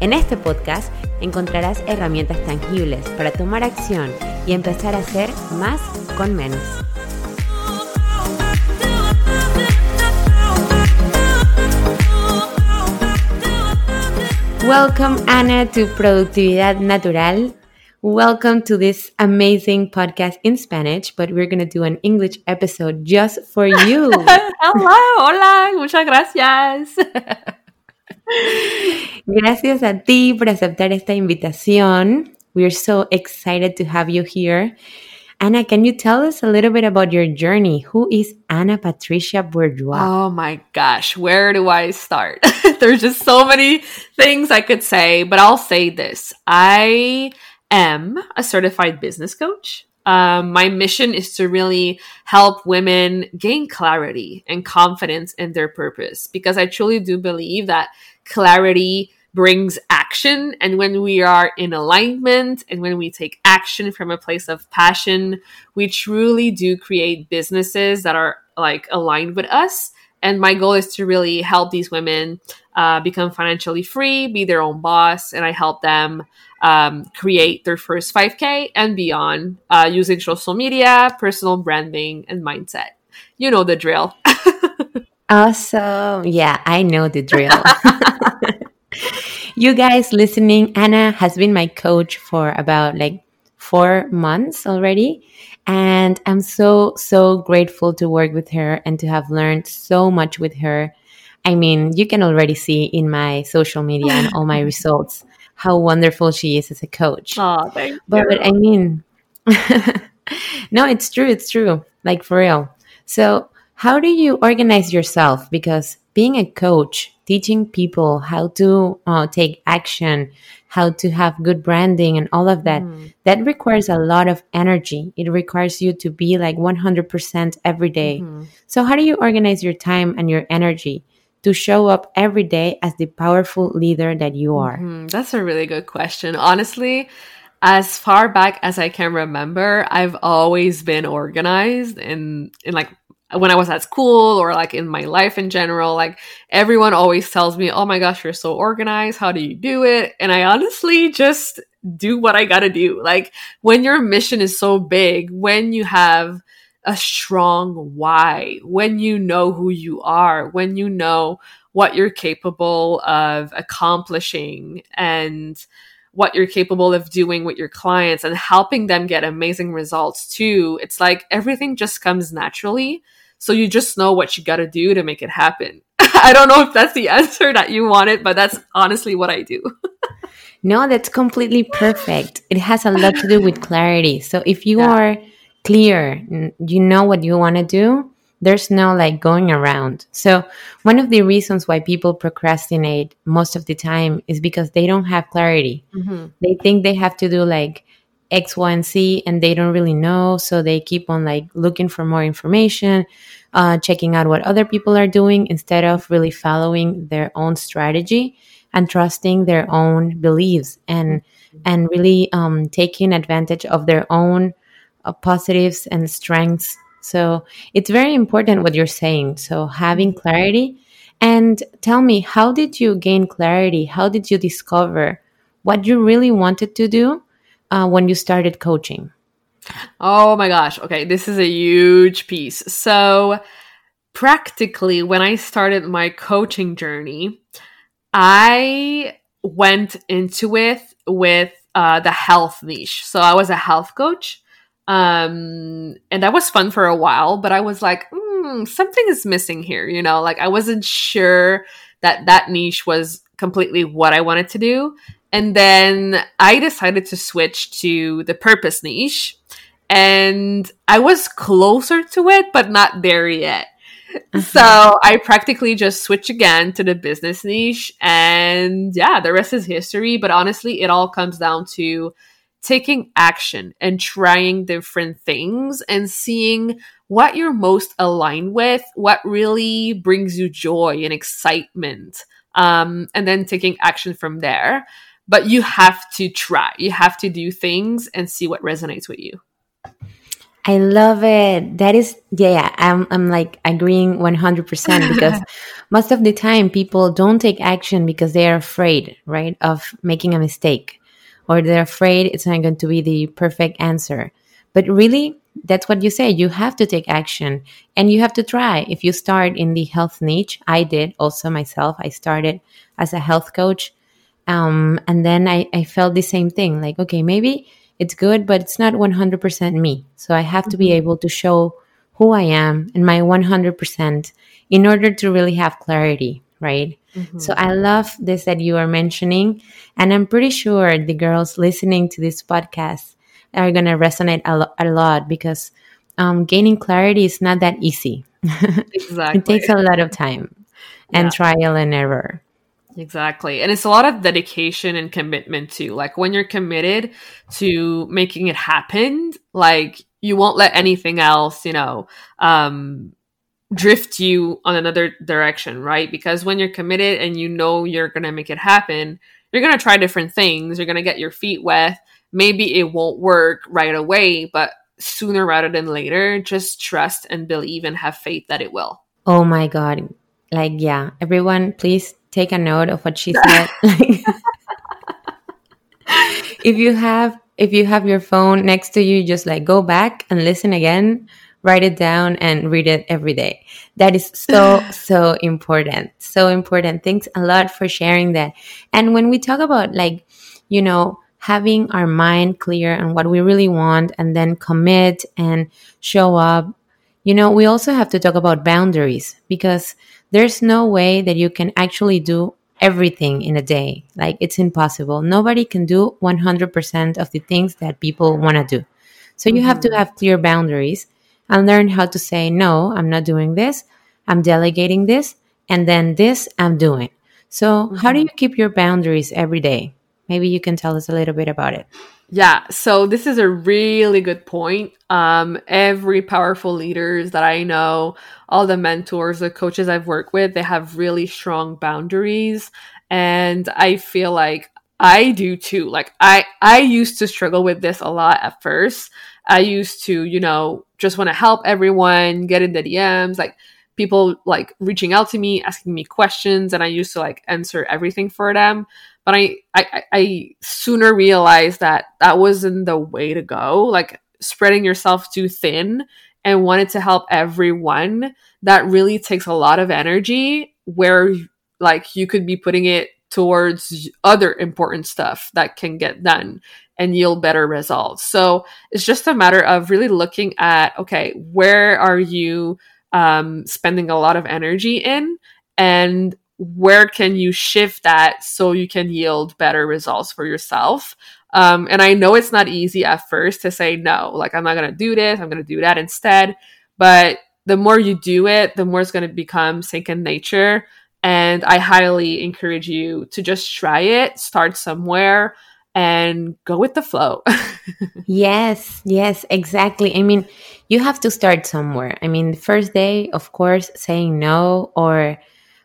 En este podcast encontrarás herramientas tangibles para tomar acción y empezar a hacer más con menos. Welcome Ana to Productividad Natural. Welcome to this amazing podcast in Spanish, but we're going to do an English episode just for you. Hello, hola, muchas gracias. Gracias a ti por aceptar esta invitación. We're so excited to have you here. Ana, can you tell us a little bit about your journey? Who is Ana Patricia Bourgeois? Oh my gosh, where do I start? There's just so many things I could say, but I'll say this. I am a certified business coach. Um, my mission is to really help women gain clarity and confidence in their purpose because I truly do believe that clarity brings action. And when we are in alignment and when we take action from a place of passion, we truly do create businesses that are like aligned with us. And my goal is to really help these women uh, become financially free, be their own boss, and I help them um, create their first 5K and beyond uh, using social media, personal branding, and mindset. You know the drill. awesome. Yeah, I know the drill. you guys listening, Ana has been my coach for about like four months already. And I'm so, so grateful to work with her and to have learned so much with her. I mean, you can already see in my social media and all my results how wonderful she is as a coach. Oh, thank but, you. But I mean, no, it's true. It's true. Like for real. So, how do you organize yourself? Because being a coach, teaching people how to uh, take action, how to have good branding, and all of that, mm. that requires a lot of energy. It requires you to be like 100% every day. Mm-hmm. So, how do you organize your time and your energy? To show up every day as the powerful leader that you are? Mm-hmm. That's a really good question. Honestly, as far back as I can remember, I've always been organized in in like when I was at school or like in my life in general, like everyone always tells me, Oh my gosh, you're so organized. How do you do it? And I honestly just do what I gotta do. Like when your mission is so big, when you have a strong why, when you know who you are, when you know what you're capable of accomplishing and what you're capable of doing with your clients and helping them get amazing results too. It's like everything just comes naturally. So you just know what you got to do to make it happen. I don't know if that's the answer that you wanted, but that's honestly what I do. no, that's completely perfect. It has a lot to do with clarity. So if you yeah. are clear, you know what you want to do, there's no like going around. So one of the reasons why people procrastinate most of the time is because they don't have clarity. Mm-hmm. They think they have to do like X, Y, and Z, and they don't really know. So they keep on like looking for more information, uh, checking out what other people are doing instead of really following their own strategy and trusting their own beliefs and mm-hmm. and really um, taking advantage of their own uh, positives and strengths. So it's very important what you're saying. So having clarity. And tell me, how did you gain clarity? How did you discover what you really wanted to do? uh, when you started coaching? Oh my gosh. Okay, this is a huge piece. So, practically, when I started my coaching journey, I went into it with uh, the health niche. So, I was a health coach. Um, and that was fun for a while, but I was like, mm, something is missing here. You know, like I wasn't sure that that niche was completely what I wanted to do. And then I decided to switch to the purpose niche. And I was closer to it, but not there yet. Mm-hmm. So I practically just switch again to the business niche. And yeah, the rest is history. But honestly, it all comes down to taking action and trying different things and seeing what you're most aligned with, what really brings you joy and excitement, um, and then taking action from there. But you have to try, you have to do things and see what resonates with you. I love it. That is, yeah, I'm, I'm like agreeing 100% because most of the time people don't take action because they are afraid, right, of making a mistake or they're afraid it's not going to be the perfect answer. But really, that's what you say. You have to take action and you have to try. If you start in the health niche, I did also myself. I started as a health coach. Um, and then I, I felt the same thing like, okay, maybe it's good, but it's not 100% me. So I have to be mm-hmm. able to show who I am and my 100% in order to really have clarity, right? Mm-hmm. So I love this that you are mentioning. And I'm pretty sure the girls listening to this podcast are going to resonate a, lo- a, lot because um, gaining clarity is not that easy. Exactly. it takes a lot of time and yeah. trial and error. Exactly. And it's a lot of dedication and commitment too. Like when you're committed to making it happen, like you won't let anything else, you know, um, drift you on another direction, right? Because when you're committed and you know you're going to make it happen, you're going to try different things. You're going to get your feet wet. Maybe it won't work right away, but sooner rather than later, just trust and believe and have faith that it will. Oh my God. Like, yeah, everyone, please take a note of what she said. if you have if you have your phone next to you, just like go back and listen again, write it down and read it every day. That is so, so important. So important. Thanks a lot for sharing that. And when we talk about like, you know, having our mind clear on what we really want and then commit and show up, you know, we also have to talk about boundaries because there's no way that you can actually do everything in a day. Like it's impossible. Nobody can do 100% of the things that people want to do. So you mm-hmm. have to mm-hmm. have clear boundaries and learn how to say, no, I'm not doing this. I'm delegating this. And then this I'm doing. So mm-hmm. how do mm-hmm. you keep your boundaries every day? Maybe you can tell us a little bit about it. Yeah, so this is a really good point. Um, every powerful leaders that I know, all the mentors, the coaches I've worked with, they have really strong boundaries, and I feel like I do too. Like I, I used to struggle with this a lot at first. I used to, you know, just want to help everyone, get in the DMs, like people like reaching out to me, asking me questions, and I used to like answer everything for them but I, I I sooner realized that that wasn't the way to go. Like spreading yourself too thin and wanted to help everyone. That really takes a lot of energy. Where like you could be putting it towards other important stuff that can get done and yield better results. So it's just a matter of really looking at okay, where are you um, spending a lot of energy in, and where can you shift that so you can yield better results for yourself? Um, and i know it's not easy at first to say no like i'm not going to do this i'm going to do that instead. But the more you do it the more it's going to become second nature and i highly encourage you to just try it start somewhere and go with the flow yes yes exactly i mean you have to start somewhere i mean the first day of course saying no or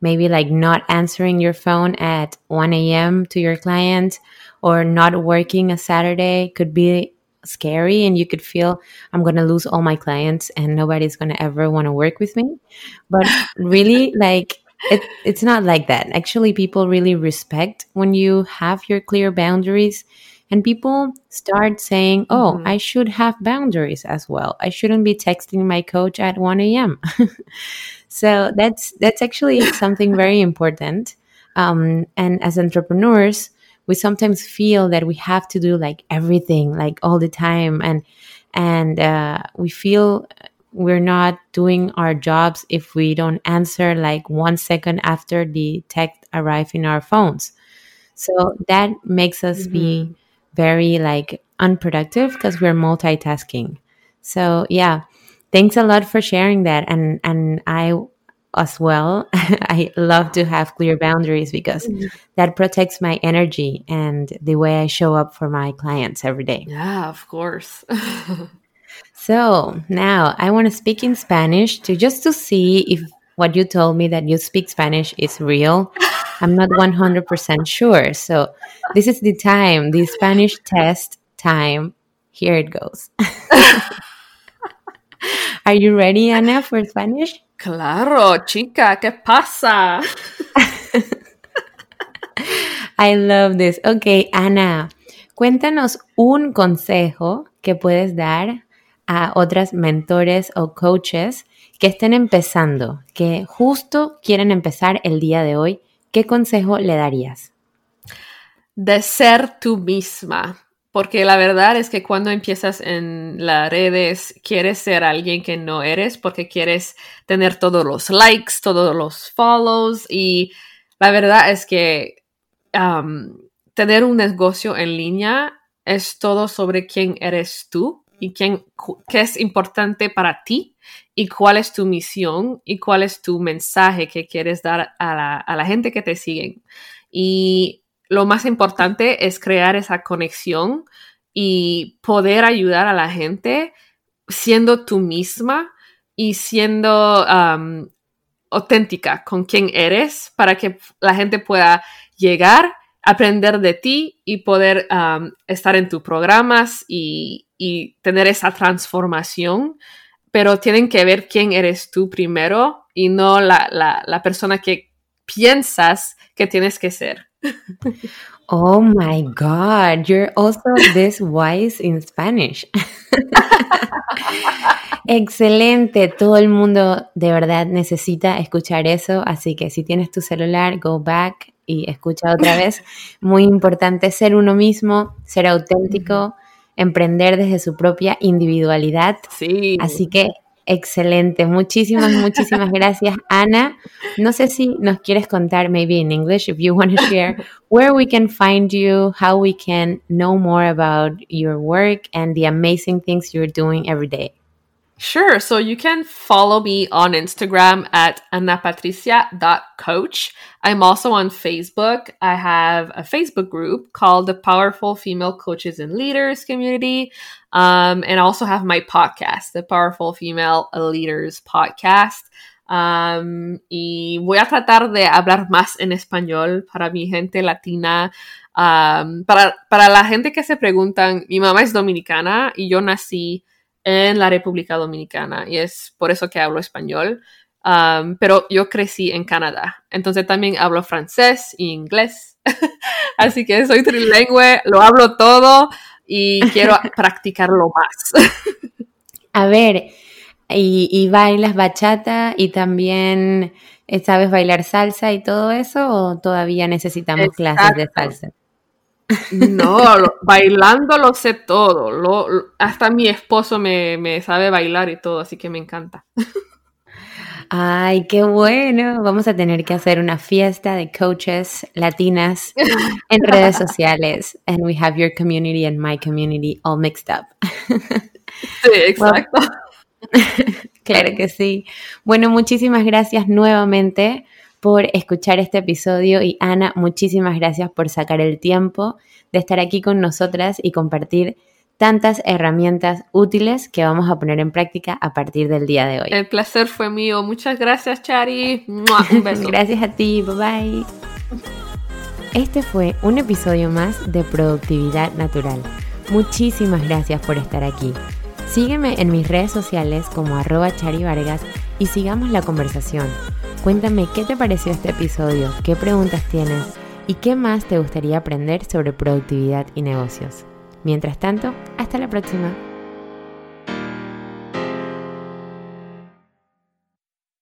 maybe like not answering your phone at 1 a.m. to your client or not working a Saturday could be scary and you could feel I'm going to lose all my clients and nobody's going to ever want to work with me. But really like it, it's not like that. Actually, people really respect when you have your clear boundaries and people start saying, Oh, mm-hmm. I should have boundaries as well. I shouldn't be texting my coach at 1 a.m. So that's that's actually something very important. Um, and as entrepreneurs, we sometimes feel that we have to do like everything, like all the time, and and uh, we feel we're not doing our jobs if we don't answer like one second after the text arrive in our phones. So that makes us mm-hmm. be very like unproductive because we're multitasking. So yeah, thanks a lot for sharing that and and i as well. I love to have clear boundaries because mm-hmm. that protects my energy and the way I show up for my clients every day. Yeah, of course. so now I want to speak in Spanish to just to see if what you told me that you speak Spanish is real. I'm not 100% sure. So this is the time, the Spanish test time. Here it goes. Are you ready, Ana, for Spanish? Claro, chica, ¿qué pasa? I love this. Ok, Ana, cuéntanos un consejo que puedes dar a otras mentores o coaches que estén empezando, que justo quieren empezar el día de hoy. ¿Qué consejo le darías? De ser tú misma. Porque la verdad es que cuando empiezas en las redes, quieres ser alguien que no eres porque quieres tener todos los likes, todos los follows. Y la verdad es que tener un negocio en línea es todo sobre quién eres tú y quién, qué es importante para ti y cuál es tu misión y cuál es tu mensaje que quieres dar a la, a la gente que te siguen. Y lo más importante es crear esa conexión y poder ayudar a la gente siendo tú misma y siendo auténtica con quien eres para que la gente pueda llegar, aprender de ti y poder estar en tus programas y, tener esa transformación. Pero tienen que ver quién eres tú primero y no la, la persona que piensas que tienes que ser. Oh my God, you're also this wise in Spanish. Excelente, todo el mundo de verdad necesita escuchar eso, así que si tienes tu celular, go back y escucha otra vez. Muy importante ser uno mismo, ser auténtico, emprender desde su propia individualidad. Sí. Así que Excelente, muchísimas, muchísimas gracias, Ana. No sé si nos quieres contar, maybe in English, if you want to share, where we can find you, how we can know more about your work and the amazing things you're doing every day. Sure. So you can follow me on Instagram at anapatricia.coach. I'm also on Facebook. I have a Facebook group called the Powerful Female Coaches and Leaders Community. Um, and I also have my podcast, the Powerful Female Leaders Podcast. Um, y voy a tratar de hablar más en español para mi gente latina. Um, para, para la gente que se preguntan, mi mamá es dominicana y yo nací en la República Dominicana y es por eso que hablo español. Um, pero yo crecí en Canadá, entonces también hablo francés e inglés. Así que soy trilingüe, lo hablo todo y quiero practicarlo más. A ver, ¿y, bailas bachata y también eh, sabes bailar salsa y todo eso o todavía necesitamos clases de salsa? No, bailando lo sé todo. Lo, hasta mi esposo me, me, sabe bailar y todo, así que me encanta. Ay, qué bueno. Vamos a tener que hacer una fiesta de coaches latinas en redes sociales. And we have your community and my community all mixed up. Sí, exacto. claro que sí. Bueno, muchísimas gracias nuevamente por escuchar este episodio y Ana, muchísimas gracias por sacar el tiempo de estar aquí con nosotras y compartir tantas herramientas útiles que vamos a poner en práctica a partir del día de hoy. El placer fue mío. Muchas gracias, Chari. Un beso. gracias a ti. Bye bye. Este fue un episodio más de Productividad Natural. Muchísimas gracias por estar aquí. Sígueme en mis redes sociales como arroba Chari Vargas y sigamos la conversación. Cuéntame qué te pareció este episodio, qué preguntas tienes y qué más te gustaría aprender sobre productividad y negocios. Mientras tanto, hasta la próxima.